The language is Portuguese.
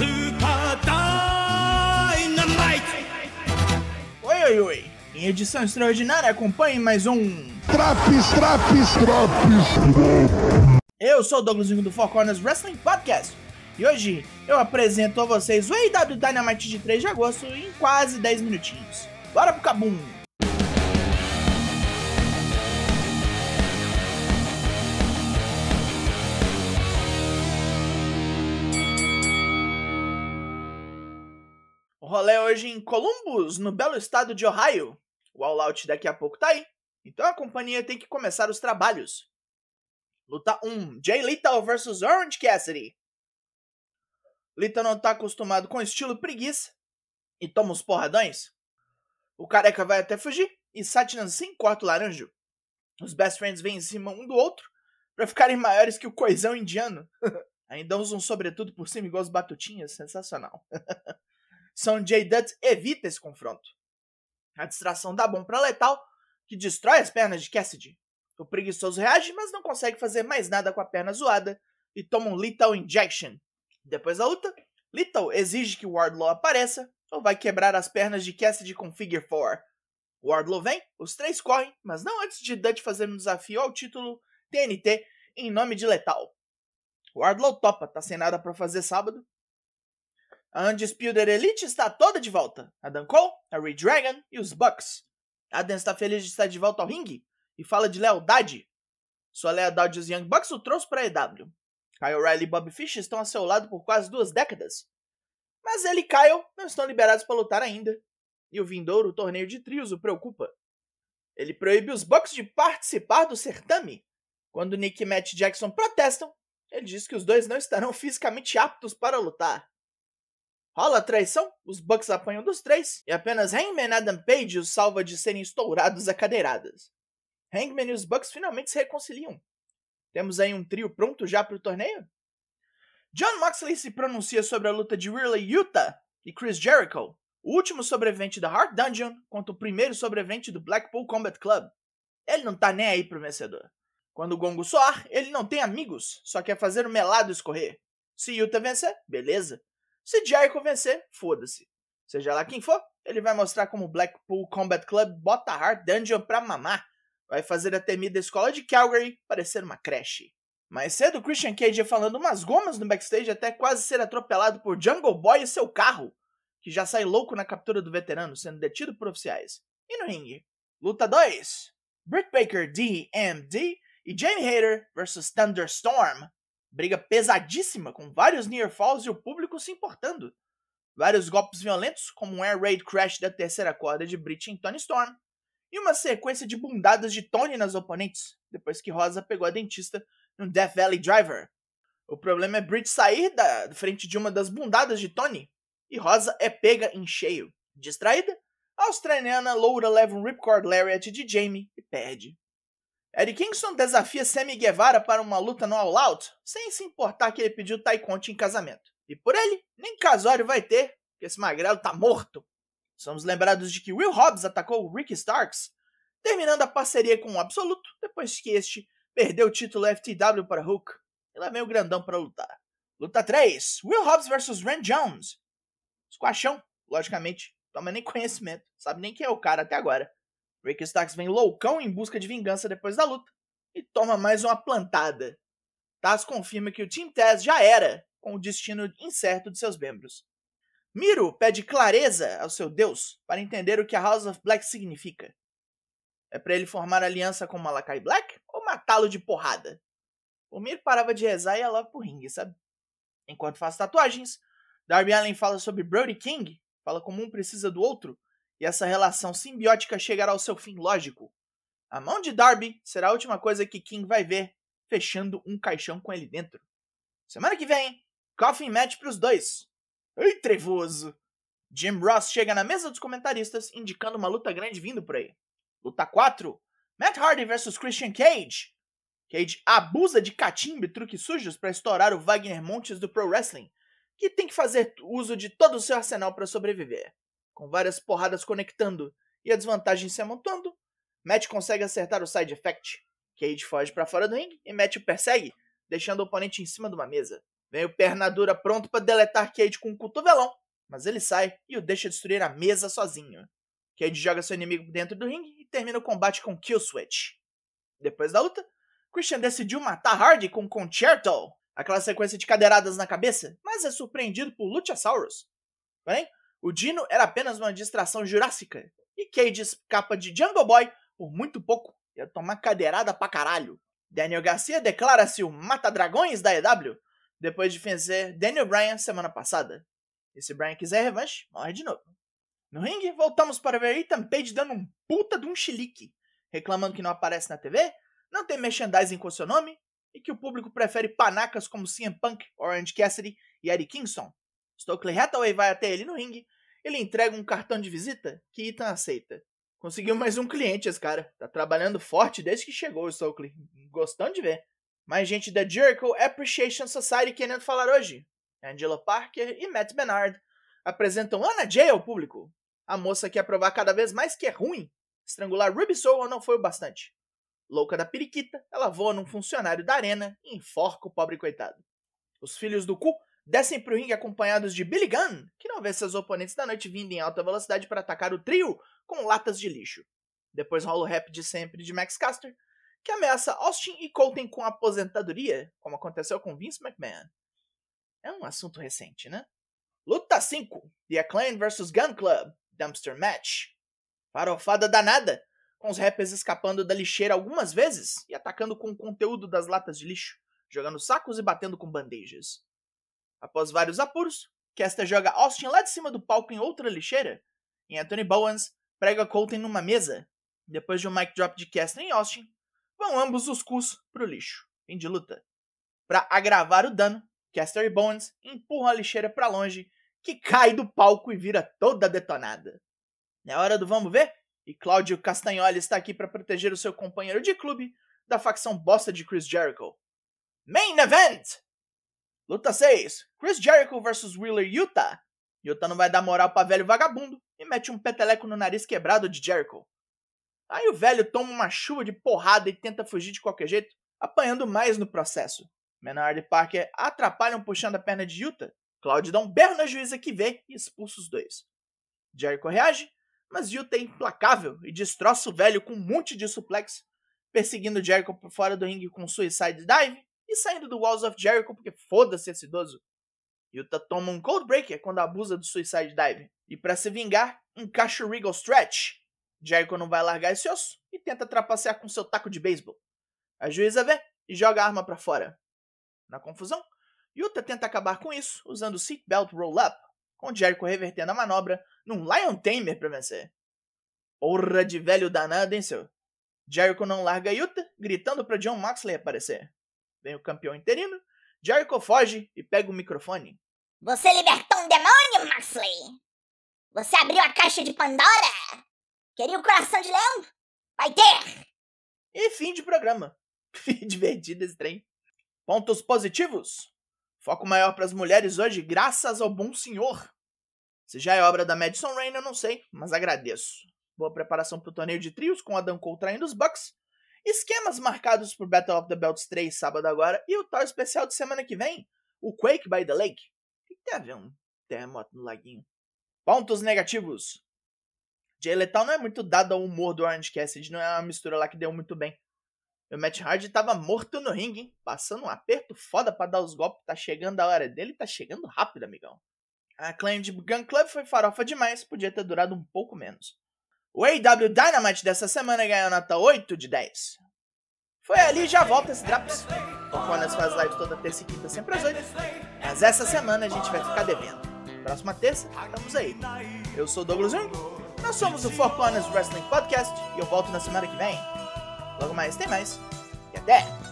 Super Dynamite! Oi, oi, oi. Em edição extraordinária, acompanhe mais um. Traps, traps, traps. Eu sou o Douglasinho do Four Corners Wrestling Podcast. E hoje eu apresento a vocês o AEW Dynamite de 3 de agosto em quase 10 minutinhos. Bora pro Cabum! Rolê hoje em Columbus, no belo estado de Ohio. O All Out daqui a pouco tá aí. Então a companhia tem que começar os trabalhos. Luta 1: Jay Lethal vs Orange Cassidy. Lethal não tá acostumado com estilo preguiça e toma os porradões. O careca vai até fugir e Satnam sim corta o laranjo. Os best friends vêm em cima um do outro para ficarem maiores que o coisão indiano. Ainda usam sobretudo por cima igual as batutinhas, sensacional. São Jay Dutt evita esse confronto. A distração dá bom para Letal, que destrói as pernas de Cassidy. O preguiçoso reage, mas não consegue fazer mais nada com a perna zoada e toma um Lethal Injection. Depois da luta, Lethal exige que Wardlow apareça ou vai quebrar as pernas de Cassidy com Figure 4. Wardlow vem, os três correm, mas não antes de Dutch fazer um desafio ao título TNT em nome de Letal. Wardlow topa, tá sem nada para fazer sábado. A Undisputed Elite está toda de volta. Adam Cole, a Red Dragon e os Bucks. Adam está feliz de estar de volta ao ringue e fala de lealdade. Sua lealdade aos Young Bucks o trouxe para a EW. Kyle O'Reilly e Bob Fish estão a seu lado por quase duas décadas. Mas ele e Kyle não estão liberados para lutar ainda. E o vindouro torneio de trios o preocupa. Ele proíbe os Bucks de participar do certame. Quando Nick e Matt Jackson protestam, ele diz que os dois não estarão fisicamente aptos para lutar. Rola traição, os Bucks apanham dos três, e apenas Hangman Adam Page os salva de serem estourados a cadeiradas. Hangman e os Bucks finalmente se reconciliam. Temos aí um trio pronto já para o torneio? John Moxley se pronuncia sobre a luta de Riley Utah e Chris Jericho, o último sobrevivente da Heart Dungeon contra o primeiro sobrevivente do Blackpool Combat Club. Ele não tá nem aí pro vencedor. Quando o gongo soar, ele não tem amigos, só quer fazer o melado escorrer. Se Utah vencer, beleza. Se Jericho vencer, foda-se. Seja lá quem for, ele vai mostrar como Blackpool Combat Club bota a Heart Dungeon pra mamar. Vai fazer a temida escola de Calgary parecer uma creche. Mais cedo, Christian Cage ia falando umas gomas no backstage até quase ser atropelado por Jungle Boy e seu carro, que já sai louco na captura do veterano, sendo detido por oficiais. E no ringue? Luta 2. Britt Baker, DMD e Jamie Hayter vs Thunderstorm. Briga pesadíssima, com vários near falls e o público se importando. Vários golpes violentos, como um air raid crash da terceira corda de Brit em Tony Storm. E uma sequência de bundadas de Tony nas oponentes, depois que Rosa pegou a dentista no Death Valley Driver. O problema é Brit sair da frente de uma das bundadas de Tony e Rosa é pega em cheio. Distraída, a australiana Loura leva um Ripcord Lariat de Jamie e perde. Eddie Kingston desafia Sammy Guevara para uma luta no All Out, sem se importar que ele pediu Tai em casamento. E por ele, nem casório vai ter, porque esse magrelo tá morto. Somos lembrados de que Will Hobbs atacou Ricky Starks, terminando a parceria com o Absoluto, depois que este perdeu o título FTW para Hook. E lá vem o grandão para lutar. Luta 3, Will Hobbs vs Ren Jones. Squashão, logicamente, toma nem conhecimento, sabe nem quem é o cara até agora. Rick Starks vem loucão em busca de vingança depois da luta e toma mais uma plantada. Taz confirma que o Team Taz já era, com o destino incerto de seus membros. Miro pede clareza ao seu deus para entender o que a House of Black significa. É para ele formar aliança com Malakai Black ou matá-lo de porrada? O Miro parava de rezar e ia logo pro ringue, sabe? Enquanto faz tatuagens, Darby Allen fala sobre Brody King, fala como um precisa do outro e essa relação simbiótica chegará ao seu fim lógico. A mão de Darby será a última coisa que King vai ver, fechando um caixão com ele dentro. Semana que vem, coffin match pros dois. Ei, trevoso! Jim Ross chega na mesa dos comentaristas, indicando uma luta grande vindo por aí. Luta 4. Matt Hardy vs Christian Cage. Cage abusa de catimbo e truques sujos para estourar o Wagner Montes do Pro Wrestling, que tem que fazer uso de todo o seu arsenal para sobreviver com várias porradas conectando e a desvantagem se amontoando, Matt consegue acertar o side effect. Cage foge para fora do ringue e Matt o persegue, deixando o oponente em cima de uma mesa. Vem o Pernadura pronto para deletar Cade com um cotovelão, mas ele sai e o deixa destruir a mesa sozinho. Cade joga seu inimigo dentro do ringue e termina o combate com Kill Switch. Depois da luta, Christian decidiu matar Hardy com Concerto, aquela sequência de cadeiradas na cabeça, mas é surpreendido por Luchasaurus. Porém, o Dino era apenas uma distração jurássica, e Cage escapa de Jungle Boy por muito pouco, ia tomar cadeirada pra caralho. Daniel Garcia declara-se o Mata-Dragões da EW, depois de vencer Daniel Bryan semana passada. E se Bryan quiser revanche, morre de novo. No ringue, voltamos para ver Ethan Page dando um puta de um chilique, reclamando que não aparece na TV, não tem merchandising com seu nome, e que o público prefere panacas como CM Punk, Orange Cassidy e Eddie Kingston. Stokely Hathaway vai até ele no ringue, ele entrega um cartão de visita que Ethan aceita. Conseguiu mais um cliente esse cara, tá trabalhando forte desde que chegou o Stokely, gostando de ver. Mais gente da Jericho Appreciation Society querendo falar hoje. Angela Parker e Matt Bernard apresentam Anna Jay ao público. A moça quer provar cada vez mais que é ruim. Estrangular Ruby Soul não foi o bastante. Louca da periquita, ela voa num funcionário da arena e enforca o pobre coitado. Os filhos do cu descem pro ringue acompanhados de Billy Gunn, que não vê seus oponentes da noite vindo em alta velocidade para atacar o trio com latas de lixo. Depois rola o rap de sempre de Max Caster, que ameaça Austin e Colton com aposentadoria, como aconteceu com Vince McMahon. É um assunto recente, né? Luta 5: The Acclaim vs Gun Club Dumpster Match. Farofada danada, com os rappers escapando da lixeira algumas vezes e atacando com o conteúdo das latas de lixo, jogando sacos e batendo com bandejas. Após vários apuros, Caster joga Austin lá de cima do palco em outra lixeira, e Anthony Bowens prega Colton numa mesa. Depois de um mic drop de Caster em Austin, vão ambos os cus pro lixo, fim de luta. Para agravar o dano, Caster e Bowens empurram a lixeira para longe, que cai do palco e vira toda detonada. É hora do vamos ver? E Cláudio Castagnoli está aqui para proteger o seu companheiro de clube da facção bosta de Chris Jericho. Main Event! Luta 6: Chris Jericho vs Wheeler Utah. Utah não vai dar moral pra velho vagabundo e mete um peteleco no nariz quebrado de Jericho. Aí o velho toma uma chuva de porrada e tenta fugir de qualquer jeito, apanhando mais no processo. Menard e Parker atrapalham puxando a perna de Utah. Claudio dá um berro na juíza que vê e expulsa os dois. Jericho reage, mas Utah é implacável e destroça o velho com um monte de suplex, perseguindo Jericho por fora do ringue com suicide dive e saindo do Walls of Jericho porque foda-se esse idoso. Yuta toma um Cold Breaker quando abusa do Suicide Dive. E para se vingar, encaixa o Regal Stretch. Jericho não vai largar esse osso e tenta trapacear com seu taco de beisebol. A juíza vê e joga a arma para fora. Na confusão, Yuta tenta acabar com isso usando o Seatbelt Roll-Up, com Jericho revertendo a manobra num Lion Tamer para vencer. Porra de velho danado, hein, seu? Jericho não larga Yuta, gritando para John Moxley aparecer. Vem o campeão interino, Jericho foge e pega o microfone. Você libertou um demônio, Maxley! Você abriu a caixa de Pandora! Queria o coração de leão? Vai ter! E fim de programa. Divertido esse trem. Pontos positivos. Foco maior para as mulheres hoje, graças ao bom senhor. Se já é obra da Madison Rain, eu não sei, mas agradeço. Boa preparação para o torneio de trios com Adam Cole traindo os Bucks Esquemas marcados por Battle of the Belts 3 sábado agora e o tal especial de semana que vem, o Quake by the Lake. O que tem a ver um terremoto no laguinho? Pontos negativos. Jay Lethal não é muito dado ao humor do Orange Cassidy, não é uma mistura lá que deu muito bem. O Matt Hardy tava morto no ringue, hein? passando um aperto foda para dar os golpes. Tá chegando a hora dele, tá chegando rápido, amigão. A claim de Gun Club foi farofa demais, podia ter durado um pouco menos. O AW Dynamite dessa semana ganhou nota 8 de 10. Foi ali já volta esse Drops. O Conas faz live toda terça e quinta, sempre às 8. Mas essa semana a gente vai ficar devendo. Próxima terça, estamos aí. Eu sou o Douglas Jung, nós somos o Four Corners Wrestling Podcast e eu volto na semana que vem. Logo mais tem mais. E até!